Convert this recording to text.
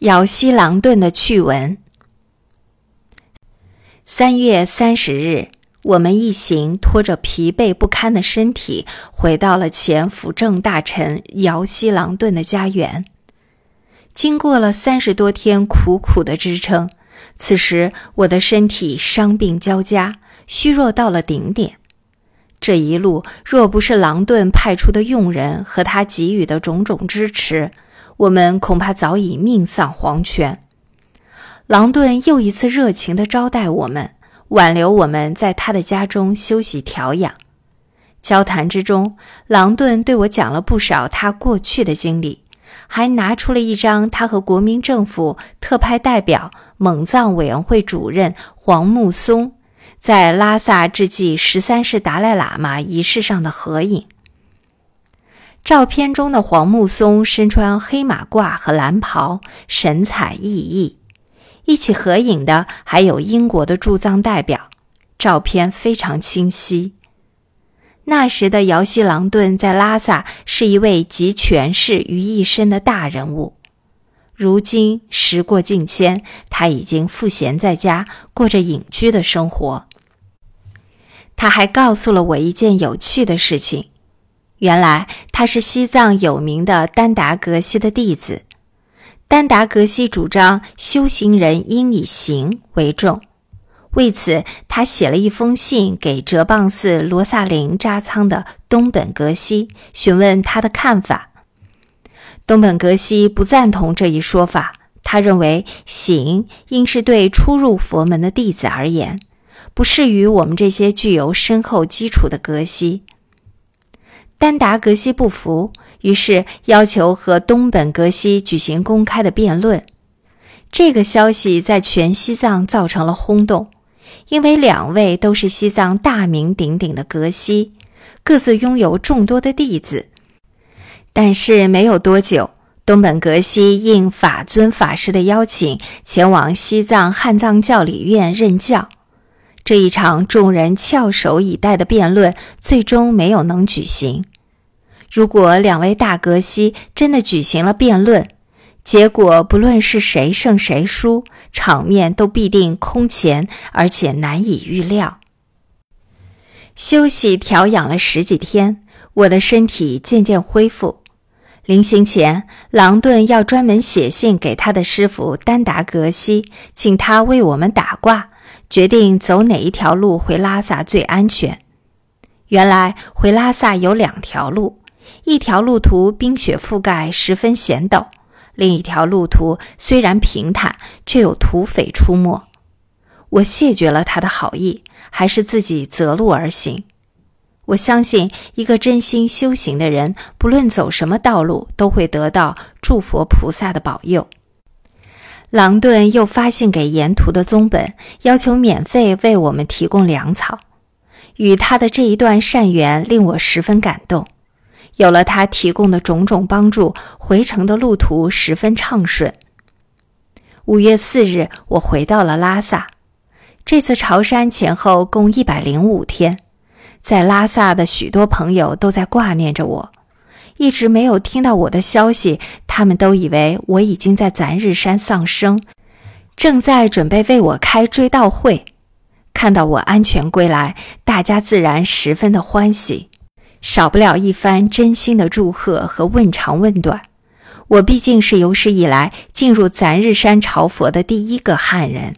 姚西狼顿的趣闻。三月三十日，我们一行拖着疲惫不堪的身体，回到了前辅政大臣姚西狼顿的家园。经过了三十多天苦苦的支撑，此时我的身体伤病交加，虚弱到了顶点。这一路若不是狼顿派出的佣人和他给予的种种支持，我们恐怕早已命丧黄泉。狼顿又一次热情地招待我们，挽留我们在他的家中休息调养。交谈之中，狼顿对我讲了不少他过去的经历，还拿出了一张他和国民政府特派代表蒙藏委员会主任黄木松在拉萨致祭十三世达赖喇嘛仪式上的合影。照片中的黄木松身穿黑马褂和蓝袍，神采奕奕。一起合影的还有英国的驻藏代表，照片非常清晰。那时的姚希郎顿在拉萨是一位集权势于一身的大人物。如今时过境迁，他已经赋闲在家，过着隐居的生活。他还告诉了我一件有趣的事情。原来他是西藏有名的丹达格西的弟子。丹达格西主张修行人应以行为重，为此他写了一封信给哲蚌寺罗萨林扎仓的东本格西，询问他的看法。东本格西不赞同这一说法，他认为行应是对初入佛门的弟子而言，不适于我们这些具有深厚基础的格西。丹达格西不服，于是要求和东本格西举行公开的辩论。这个消息在全西藏造成了轰动，因为两位都是西藏大名鼎鼎的格西，各自拥有众多的弟子。但是没有多久，东本格西应法尊法师的邀请，前往西藏汉藏教理院任教。这一场众人翘首以待的辩论，最终没有能举行。如果两位大格西真的举行了辩论，结果不论是谁胜谁输，场面都必定空前，而且难以预料。休息调养了十几天，我的身体渐渐恢复。临行前，狼顿要专门写信给他的师傅丹达格西，请他为我们打卦，决定走哪一条路回拉萨最安全。原来回拉萨有两条路。一条路途冰雪覆盖，十分险陡；另一条路途虽然平坦，却有土匪出没。我谢绝了他的好意，还是自己择路而行。我相信，一个真心修行的人，不论走什么道路，都会得到诸佛菩萨的保佑。狼顿又发信给沿途的宗本，要求免费为我们提供粮草。与他的这一段善缘，令我十分感动。有了他提供的种种帮助，回程的路途十分畅顺。五月四日，我回到了拉萨。这次朝山前后共一百零五天，在拉萨的许多朋友都在挂念着我，一直没有听到我的消息，他们都以为我已经在咱日山丧生，正在准备为我开追悼会。看到我安全归来，大家自然十分的欢喜。少不了一番真心的祝贺和问长问短。我毕竟是有史以来进入咱日山朝佛的第一个汉人。